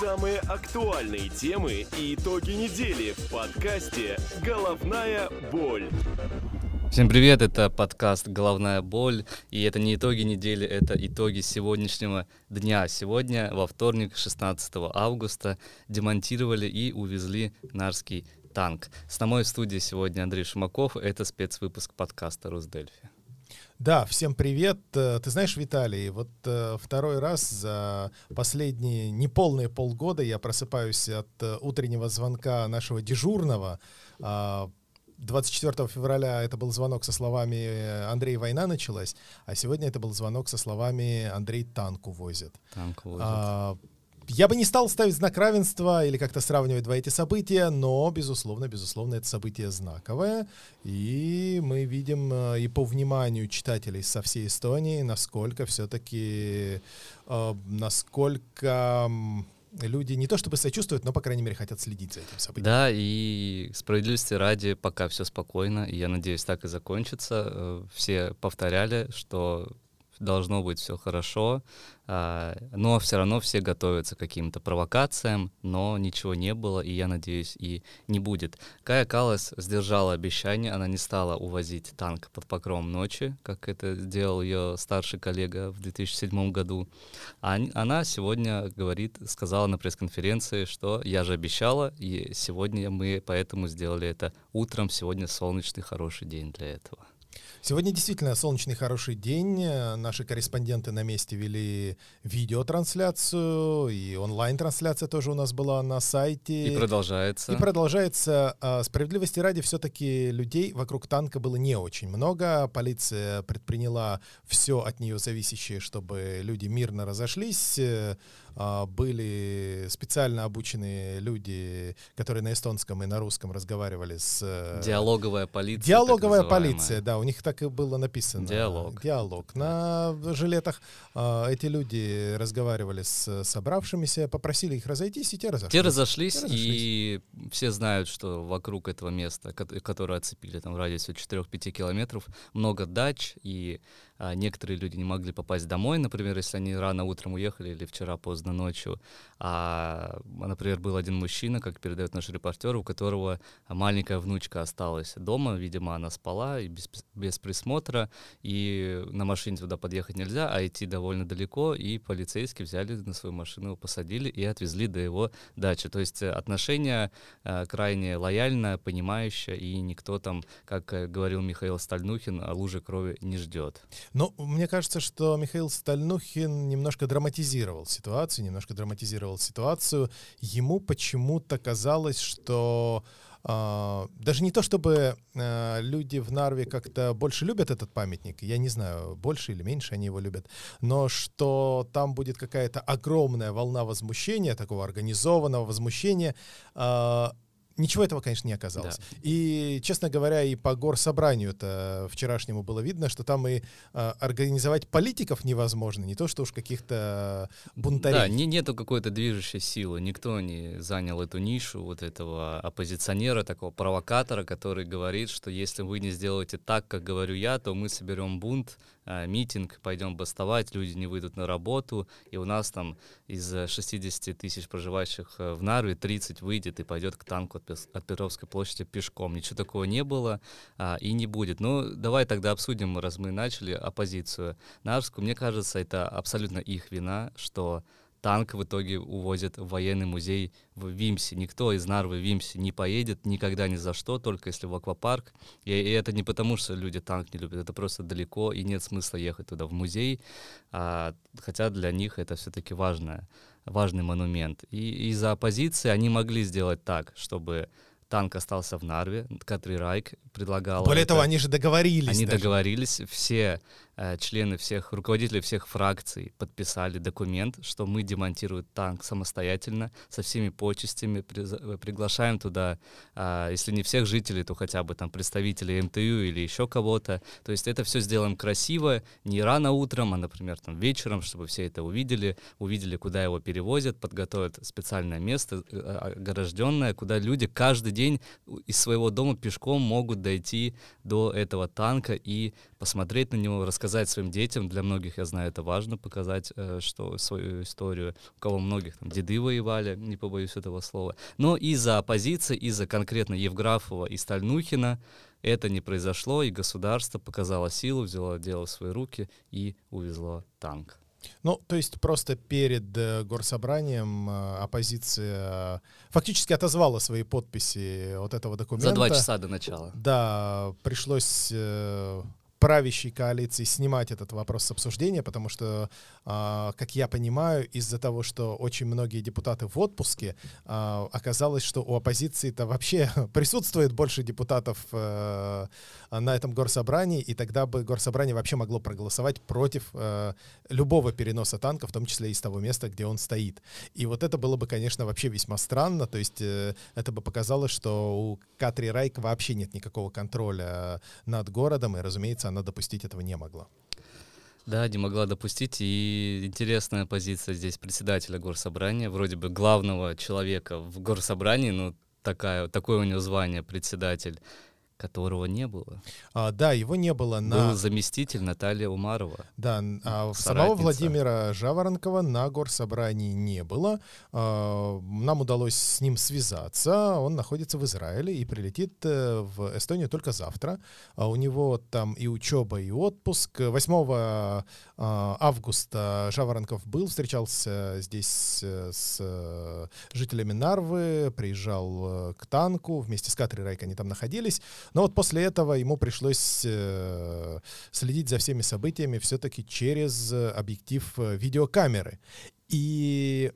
Самые актуальные темы и итоги недели в подкасте «Головная боль». Всем привет, это подкаст «Головная боль», и это не итоги недели, это итоги сегодняшнего дня. Сегодня, во вторник, 16 августа, демонтировали и увезли Нарский танк. С нами в студии сегодня Андрей Шумаков, это спецвыпуск подкаста «Русдельфи». Да, всем привет. Э, ты знаешь, Виталий, вот э, второй раз за последние неполные полгода я просыпаюсь от э, утреннего звонка нашего дежурного. 24 а, февраля это был звонок со словами «Андрей, война началась», а сегодня это был звонок со словами «Андрей, танк увозит». Танк увозит. А, я бы не стал ставить знак равенства или как-то сравнивать два эти события, но, безусловно, безусловно, это событие знаковое. И мы видим э, и по вниманию читателей со всей Эстонии, насколько все-таки, э, насколько люди не то чтобы сочувствуют, но, по крайней мере, хотят следить за этим событием. Да, и справедливости ради, пока все спокойно, и я надеюсь, так и закончится. Э, все повторяли, что должно быть все хорошо, а, но все равно все готовятся к каким-то провокациям, но ничего не было, и я надеюсь, и не будет. Кая Калас сдержала обещание, она не стала увозить танк под покровом ночи, как это сделал ее старший коллега в 2007 году. А она сегодня говорит, сказала на пресс-конференции, что я же обещала, и сегодня мы поэтому сделали это утром, сегодня солнечный хороший день для этого. Сегодня действительно солнечный хороший день. Наши корреспонденты на месте вели видеотрансляцию, и онлайн-трансляция тоже у нас была на сайте. И продолжается. И продолжается. А, справедливости ради, все-таки людей вокруг танка было не очень много. Полиция предприняла все от нее зависящее, чтобы люди мирно разошлись. А, были специально обученные люди, которые на эстонском и на русском разговаривали с... Э, Диалоговая полиция. Диалоговая полиция, да, у них так и было написано. Диалог. Диалог. На жилетах а, эти люди разговаривали с собравшимися, попросили их разойтись, и те разошлись. Те разошлись, те разошлись. и все знают, что вокруг этого места, которое оцепили там в радиусе 4-5 километров, много дач, и некоторые люди не могли попасть домой, например, если они рано утром уехали или вчера поздно ночью. А, например, был один мужчина, как передает наш репортер, у которого маленькая внучка осталась дома, видимо, она спала и без, без присмотра, и на машине туда подъехать нельзя, а идти довольно далеко, и полицейские взяли на свою машину, его посадили и отвезли до его дачи. То есть отношения а, крайне лояльно, понимающее, и никто там, как э, говорил Михаил Стальнухин, лужи крови не ждет. Но мне кажется, что Михаил Стальнухин немножко драматизировал ситуацию, немножко драматизировал ситуацию. Ему почему-то казалось, что Uh, даже не то, чтобы uh, люди в Нарве как-то больше любят этот памятник, я не знаю, больше или меньше они его любят, но что там будет какая-то огромная волна возмущения, такого организованного возмущения, uh, Ничего этого, конечно, не оказалось. Да. И, честно говоря, и по горсобранию это вчерашнему было видно, что там и э, организовать политиков невозможно, не то что уж каких-то бунтарей. Да, не, нету какой-то движущей силы, никто не занял эту нишу вот этого оппозиционера, такого провокатора, который говорит, что если вы не сделаете так, как говорю я, то мы соберем бунт, митинг, пойдем бастовать, люди не выйдут на работу, и у нас там из 60 тысяч проживающих э, в Нарве 30 выйдет и пойдет к танку от Петровской площади пешком. Ничего такого не было а, и не будет. Ну, давай тогда обсудим, раз мы начали, оппозицию Нарвскую. Мне кажется, это абсолютно их вина, что танк в итоге увозят в военный музей в Вимсе. Никто из Нарвы в Вимсе не поедет никогда ни за что, только если в аквапарк. И, и это не потому, что люди танк не любят, это просто далеко, и нет смысла ехать туда в музей. А, хотя для них это все-таки важное важный монумент. И из-за оппозиции они могли сделать так, чтобы танк остался в Нарве, Катри Райк предлагал. Более это. того, они же договорились. Они даже. договорились, все члены всех, руководители всех фракций подписали документ, что мы демонтируем танк самостоятельно, со всеми почестями, э, приглашаем туда, а, если не всех жителей, то хотя бы там представителей МТУ или еще кого-то. То есть это все сделаем красиво, не рано утром, а, например, там вечером, чтобы все это увидели, увидели, куда его перевозят, подготовят специальное место, э, огражденное, куда люди каждый день из своего дома пешком могут дойти до этого танка и посмотреть на него, рассказать показать своим детям, для многих, я знаю, это важно, показать э, что, свою историю, у кого многих там деды воевали, не побоюсь этого слова. Но из-за оппозиции, из-за конкретно Евграфова и Стальнухина это не произошло, и государство показало силу, взяло дело в свои руки и увезло танк. Ну, то есть просто перед э, горсобранием э, оппозиция фактически отозвала свои подписи от этого документа. За два часа до начала. Да, пришлось э, правящей коалиции снимать этот вопрос с обсуждения, потому что, э, как я понимаю, из-за того, что очень многие депутаты в отпуске, э, оказалось, что у оппозиции-то вообще присутствует больше депутатов э, на этом горсобрании, и тогда бы горсобрание вообще могло проголосовать против э, любого переноса танка, в том числе из того места, где он стоит. И вот это было бы, конечно, вообще весьма странно, то есть э, это бы показало, что у Катри Райк вообще нет никакого контроля над городом, и, разумеется, она допустить этого не могла. Да, не могла допустить. И интересная позиция здесь председателя горсобрания, вроде бы главного человека в горсобрании, но такая, такое у него звание председатель которого не было. А, да, его не было на... Был заместитель Наталья Умарова. Да, а самого Владимира Жаворонкова на горсобрании не было. А, нам удалось с ним связаться. Он находится в Израиле и прилетит э, в Эстонию только завтра. А у него там и учеба, и отпуск. 8 а, августа Жаворонков был, встречался здесь э, с э, жителями Нарвы, приезжал к танку, вместе с Катрой Райк они там находились. Но вот после этого ему пришлось э, следить за всеми событиями все-таки через объектив э, видеокамеры. И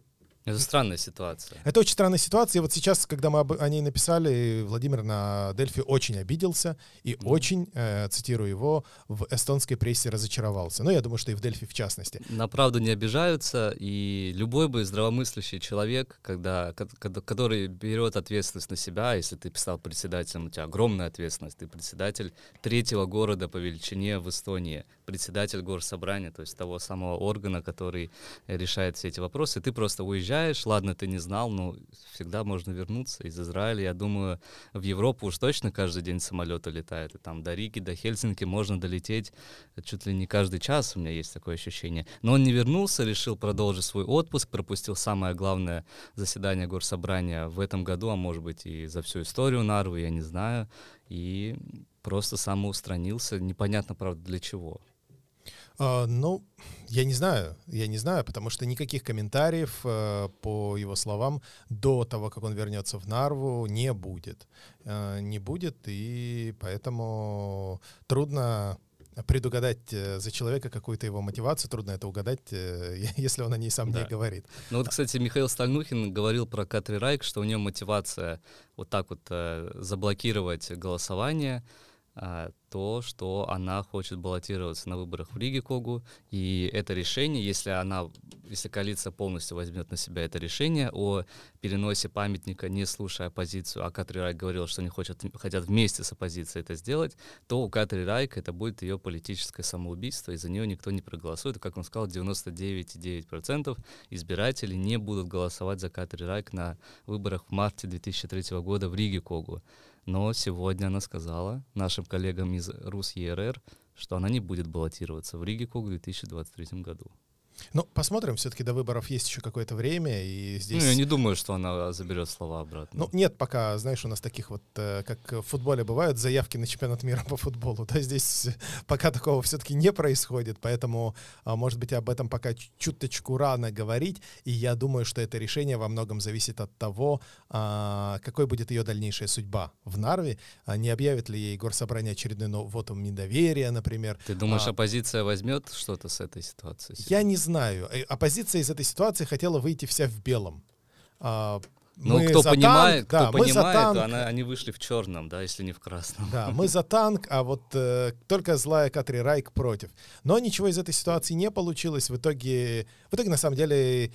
это странная ситуация. Это очень странная ситуация. И вот сейчас, когда мы об, о ней написали, Владимир на Дельфи очень обиделся и mm. очень, э, цитирую его, в эстонской прессе разочаровался. Ну, я думаю, что и в Дельфи в частности. На правду не обижаются, и любой бы здравомыслящий человек, когда, который берет ответственность на себя, если ты писал председателем, у тебя огромная ответственность, ты председатель третьего города по величине в Эстонии, председатель горсобрания, то есть того самого органа, который решает все эти вопросы, ты просто уезжаешь уезжаешь, ладно, ты не знал, но всегда можно вернуться из Израиля. Я думаю, в Европу уж точно каждый день самолеты летают. И там до Риги, до Хельсинки можно долететь чуть ли не каждый час, у меня есть такое ощущение. Но он не вернулся, решил продолжить свой отпуск, пропустил самое главное заседание горсобрания в этом году, а может быть и за всю историю Нарвы, я не знаю. И просто самоустранился, непонятно, правда, для чего. А, ну, я не знаю, я не знаю, потому что никаких комментариев, э, по его словам, до того, как он вернется в Нарву, не будет. Э, не будет, и поэтому трудно предугадать э, за человека какую-то его мотивацию, трудно это угадать, если он о ней сам да. не говорит. Ну вот, кстати, Михаил Стальнухин говорил про Катри Райк, что у него мотивация вот так вот заблокировать голосование — то, что она хочет баллотироваться на выборах в Риге Когу, и это решение, если она, если коалиция полностью возьмет на себя это решение о переносе памятника, не слушая оппозицию, а Катри Райк говорил, что они хотят, хотят вместе с оппозицией это сделать, то у Катри Райк это будет ее политическое самоубийство, и за нее никто не проголосует. Как он сказал, 99,9% избирателей не будут голосовать за Катри Райк на выборах в марте 2003 года в Риге Когу. Но сегодня она сказала нашим коллегам из РУС-ЕРР, что она не будет баллотироваться в Риге в 2023 году. Ну, посмотрим, все-таки до выборов есть еще какое-то время, и здесь... Ну, я не думаю, что она заберет слова обратно. Ну, нет пока, знаешь, у нас таких вот, э, как в футболе бывают, заявки на чемпионат мира по футболу, да, здесь пока такого все-таки не происходит, поэтому, а, может быть, об этом пока чуточку рано говорить, и я думаю, что это решение во многом зависит от того, а, какой будет ее дальнейшая судьба в Нарве, а не объявит ли ей горсобрание очередной вотом недоверия, например. Ты думаешь, оппозиция возьмет что-то с этой ситуации? Я не знаю знаю. Э, оппозиция из этой ситуации хотела выйти вся в белом. А, ну, кто понимает, танк, кто да, понимает, танк. то она, они вышли в черном, да, если не в красном. Да, мы за танк, а вот э, только злая Катри Райк против. Но ничего из этой ситуации не получилось. В итоге, в итоге на самом деле,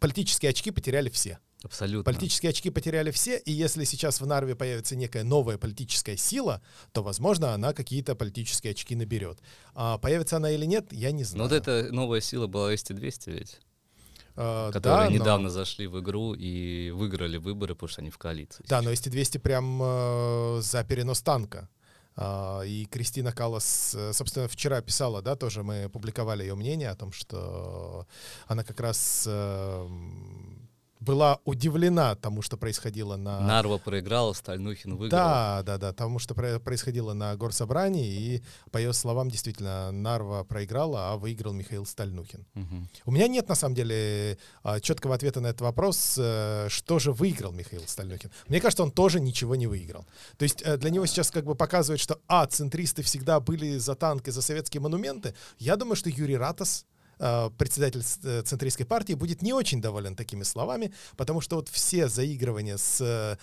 политические очки потеряли все. Абсолютно. Политические очки потеряли все, и если сейчас в Нарве появится некая новая политическая сила, то, возможно, она какие-то политические очки наберет. А появится она или нет, я не знаю. Но вот эта новая сила была ST-200 ведь? Uh, которые да, недавно но... зашли в игру и выиграли выборы, потому что они в коалиции. Да, но ST-200 прям э, за перенос танка. А, и Кристина Калас, э, собственно, вчера писала, да, тоже мы публиковали ее мнение о том, что она как раз эм, была удивлена тому, что происходило на... Нарва проиграла, Стальнухин выиграл. Да, да, да, тому, что происходило на горсобрании, и по ее словам, действительно, Нарва проиграла, а выиграл Михаил Стальнухин. Угу. У меня нет, на самом деле, а, четкого ответа на этот вопрос, э, что же выиграл Михаил Стальнухин. Мне кажется, он тоже ничего не выиграл. То есть э, для него сейчас как бы показывает, что, а, центристы всегда были за танки, за советские монументы. Я думаю, что Юрий Ратас Э, председатель э, центристской партии будет не очень доволен такими словами, потому что вот все заигрывания с э,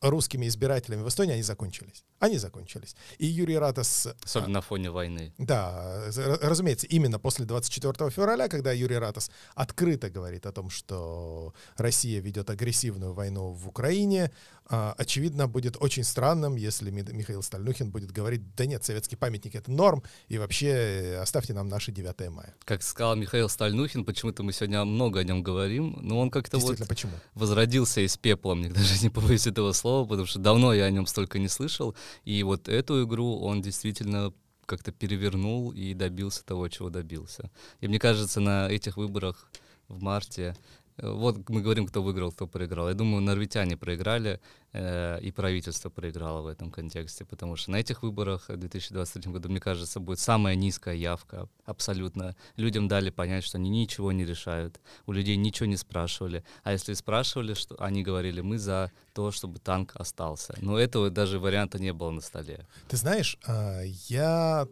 русскими избирателями в Эстонии, они закончились. Они закончились. И Юрий Ратас... Особенно на фоне войны. Да, разумеется, именно после 24 февраля, когда Юрий Ратас открыто говорит о том, что Россия ведет агрессивную войну в Украине, а, очевидно, будет очень странным, если Михаил Стальнухин будет говорить, да нет, советский памятник — это норм, и вообще э, оставьте нам наше 9 мая. Как сказал Михаил Стальнухин, почему-то мы сегодня много о нем говорим, но он как-то вот почему? возродился из пепла, мне даже не побоюсь этого слова, потому что давно я о нем столько не слышал, и вот эту игру он действительно как-то перевернул и добился того, чего добился. И мне кажется, на этих выборах в марте вот мы говорим, кто выиграл, кто проиграл. Я думаю, норвитяне проиграли, э, и правительство проиграло в этом контексте, потому что на этих выборах в 2023 году, мне кажется, будет самая низкая явка абсолютно. Людям дали понять, что они ничего не решают, у людей ничего не спрашивали. А если спрашивали, что они говорили, мы за то, чтобы танк остался. Но этого даже варианта не было на столе. Ты знаешь, а, я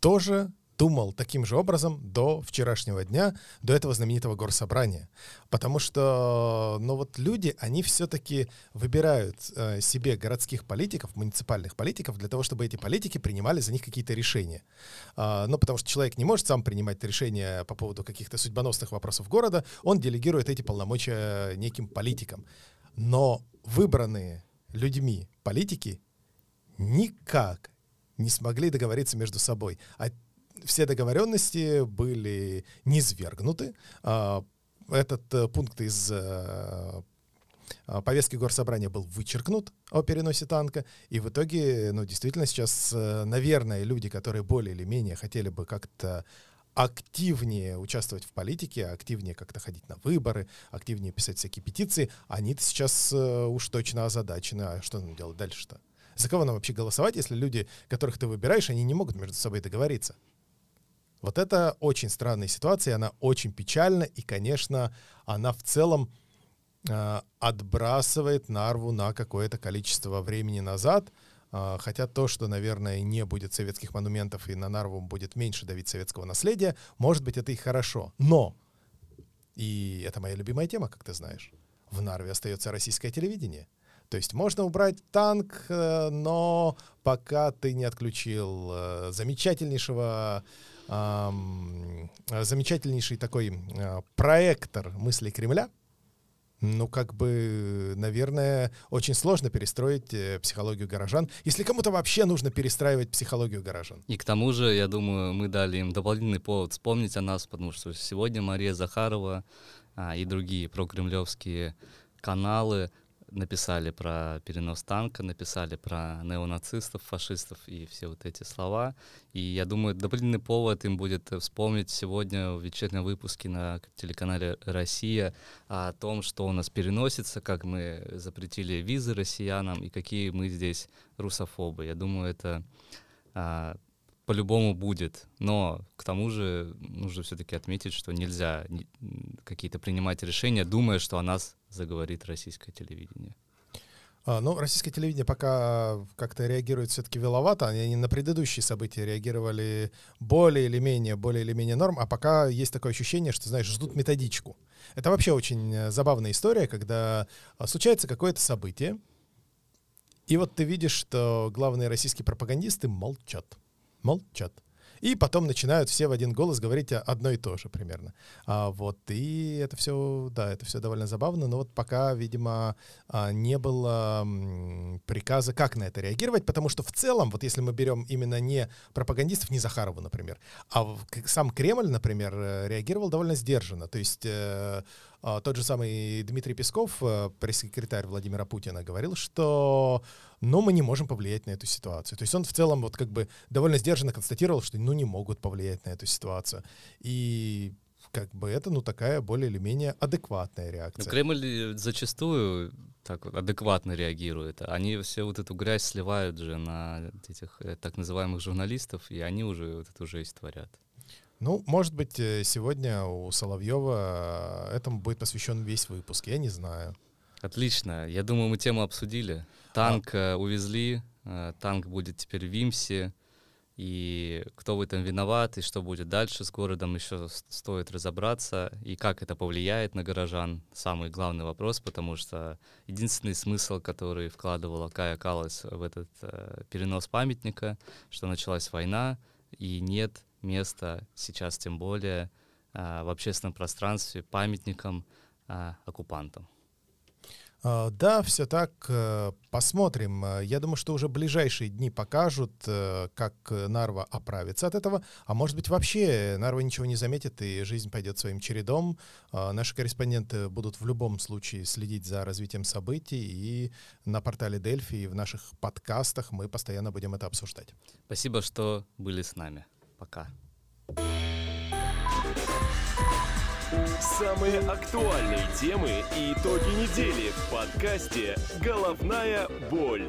тоже думал таким же образом до вчерашнего дня, до этого знаменитого горсобрания. Потому что, ну вот люди, они все-таки выбирают э, себе городских политиков, муниципальных политиков, для того, чтобы эти политики принимали за них какие-то решения. Э, ну, потому что человек не может сам принимать решения по поводу каких-то судьбоносных вопросов города, он делегирует эти полномочия неким политикам. Но выбранные людьми политики никак не смогли договориться между собой. А все договоренности были низвергнуты. А, этот э, пункт из э, а, повестки горсобрания был вычеркнут о переносе танка, и в итоге, ну, действительно, сейчас, э, наверное, люди, которые более или менее хотели бы как-то активнее участвовать в политике, активнее как-то ходить на выборы, активнее писать всякие петиции, они-то сейчас уж точно озадачены. А что нам делать дальше-то? За кого нам вообще голосовать, если люди, которых ты выбираешь, они не могут между собой договориться? Вот это очень странная ситуация, она очень печальна, и, конечно, она в целом э, отбрасывает Нарву на какое-то количество времени назад, э, хотя то, что, наверное, не будет советских монументов и на Нарву будет меньше давить советского наследия, может быть, это и хорошо. Но, и это моя любимая тема, как ты знаешь, в Нарве остается российское телевидение. То есть можно убрать танк, э, но пока ты не отключил э, замечательнейшего замечательнейший такой а, проектор мыслей Кремля, ну, как бы, наверное, очень сложно перестроить э, психологию горожан, если кому-то вообще нужно перестраивать психологию горожан. И к тому же, я думаю, мы дали им дополнительный повод вспомнить о нас, потому что сегодня Мария Захарова а, и другие прокремлевские каналы написали про перенос танка, написали про неонацистов, фашистов и все вот эти слова. И я думаю, дополнительный повод им будет вспомнить сегодня в вечернем выпуске на телеканале «Россия» о том, что у нас переносится, как мы запретили визы россиянам и какие мы здесь русофобы. Я думаю, это а, по-любому будет. Но к тому же нужно все-таки отметить, что нельзя какие-то принимать решения, думая, что о нас заговорит российское телевидение. А, ну, российское телевидение пока как-то реагирует все-таки веловато. Они на предыдущие события реагировали более или менее, более или менее норм, а пока есть такое ощущение, что, знаешь, ждут методичку. Это вообще очень э, забавная история, когда а, случается какое-то событие, и вот ты видишь, что главные российские пропагандисты молчат молчат. И потом начинают все в один голос говорить одно и то же примерно. А, вот, и это все, да, это все довольно забавно, но вот пока, видимо, а, не было приказа, как на это реагировать, потому что в целом, вот если мы берем именно не пропагандистов, не Захарову, например, а сам Кремль, например, э, реагировал довольно сдержанно. То есть э, а, тот же самый Дмитрий Песков, э, пресс-секретарь Владимира Путина, говорил, что ну, мы не можем повлиять на эту ситуацию. То есть он в целом вот как бы довольно сдержанно констатировал, что ну не могут повлиять на эту ситуацию. И как бы это, ну, такая более или менее адекватная реакция. Ну, Кремль зачастую так вот адекватно реагирует. Они все вот эту грязь сливают же на этих э, так называемых журналистов, и они уже вот эту жесть творят. Ну, может быть, э, сегодня у Соловьева э, этому будет посвящен весь выпуск, я не знаю. Отлично. Я думаю, мы тему обсудили. Танк а. увезли, танк будет теперь в Вимсе, и кто в этом виноват, и что будет дальше с городом, еще стоит разобраться, и как это повлияет на горожан, самый главный вопрос, потому что единственный смысл, который вкладывала Кая Калас в этот э, перенос памятника, что началась война, и нет места сейчас тем более э, в общественном пространстве памятникам э, оккупантам. А, да, все так. Э, посмотрим. Э, я думаю, что уже ближайшие дни покажут, э, как Нарва оправится от этого. А может быть, вообще Нарва ничего не заметит, и жизнь пойдет своим чередом. Наши корреспонденты будут в любом случае следить за развитием событий. И на портале Дельфи и в наших подкастах мы постоянно будем это обсуждать. Спасибо, что были с нами. Пока. Самые актуальные темы и итоги недели в подкасте «Головная боль».